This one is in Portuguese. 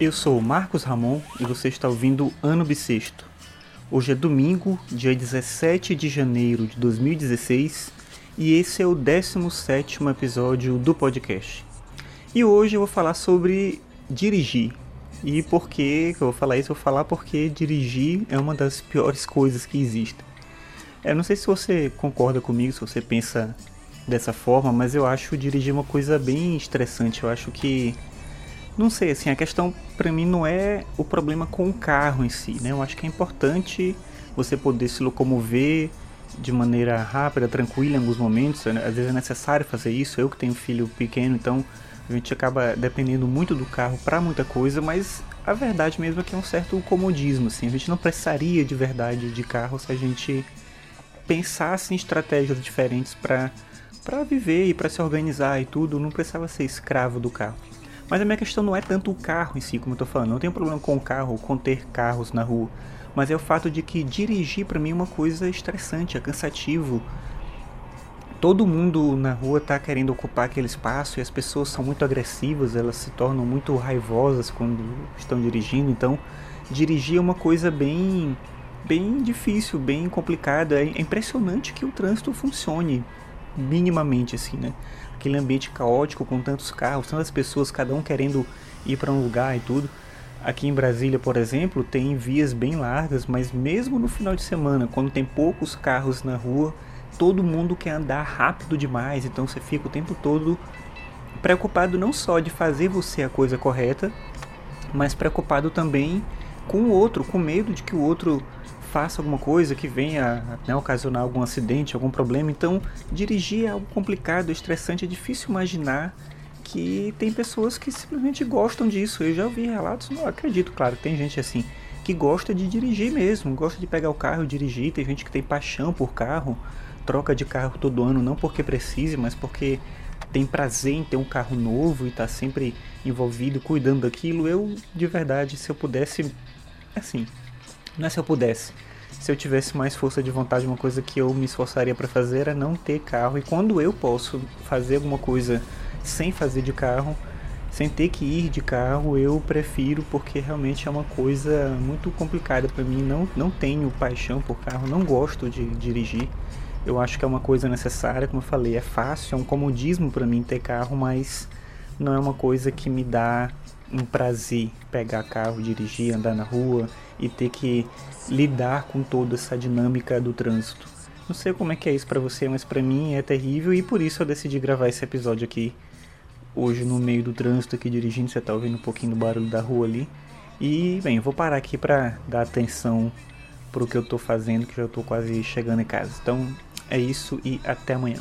Eu sou Marcos Ramon e você está ouvindo Ano Bissexto. Hoje é domingo, dia 17 de janeiro de 2016 e esse é o 17 episódio do podcast. E hoje eu vou falar sobre dirigir. E por que eu vou falar isso? Eu vou falar porque dirigir é uma das piores coisas que existem. Eu não sei se você concorda comigo, se você pensa dessa forma, mas eu acho dirigir uma coisa bem estressante. Eu acho que não sei, assim, a questão para mim não é o problema com o carro em si, né? Eu acho que é importante você poder se locomover de maneira rápida, tranquila em alguns momentos. Né? Às vezes é necessário fazer isso. Eu que tenho filho pequeno, então a gente acaba dependendo muito do carro para muita coisa, mas a verdade mesmo é que é um certo comodismo, assim. A gente não precisaria de verdade de carro se a gente pensasse em estratégias diferentes para para viver e para se organizar e tudo, não precisava ser escravo do carro. Mas a minha questão não é tanto o carro em si, como eu tô falando. Não tenho problema com o carro, com ter carros na rua. Mas é o fato de que dirigir para mim é uma coisa estressante, é cansativo. Todo mundo na rua tá querendo ocupar aquele espaço e as pessoas são muito agressivas, elas se tornam muito raivosas quando estão dirigindo. Então, dirigir é uma coisa bem bem difícil, bem complicada. É impressionante que o trânsito funcione minimamente assim, né? Aquele ambiente caótico com tantos carros, tantas pessoas, cada um querendo ir para um lugar e tudo. Aqui em Brasília, por exemplo, tem vias bem largas, mas mesmo no final de semana, quando tem poucos carros na rua, todo mundo quer andar rápido demais, então você fica o tempo todo preocupado não só de fazer você a coisa correta, mas preocupado também com o outro, com medo de que o outro faça alguma coisa que venha né, ocasionar algum acidente, algum problema. Então, dirigir é algo complicado, estressante, é difícil imaginar que tem pessoas que simplesmente gostam disso. Eu já ouvi relatos, não acredito, claro, tem gente assim que gosta de dirigir mesmo, gosta de pegar o carro e dirigir. Tem gente que tem paixão por carro, troca de carro todo ano, não porque precise, mas porque tem prazer em ter um carro novo e está sempre envolvido, cuidando daquilo. Eu, de verdade, se eu pudesse, assim, não é se eu pudesse. Se eu tivesse mais força de vontade, uma coisa que eu me esforçaria para fazer é não ter carro. E quando eu posso fazer alguma coisa sem fazer de carro, sem ter que ir de carro, eu prefiro porque realmente é uma coisa muito complicada para mim. Não, não tenho paixão por carro, não gosto de dirigir. Eu acho que é uma coisa necessária, como eu falei, é fácil, é um comodismo para mim ter carro, mas não é uma coisa que me dá um prazer pegar carro, dirigir, andar na rua e ter que lidar com toda essa dinâmica do trânsito. Não sei como é que é isso para você, mas para mim é terrível e por isso eu decidi gravar esse episódio aqui hoje no meio do trânsito aqui dirigindo, você tá ouvindo um pouquinho do barulho da rua ali. E, bem, eu vou parar aqui para dar atenção pro que eu tô fazendo, que já tô quase chegando em casa. Então, é isso e até amanhã.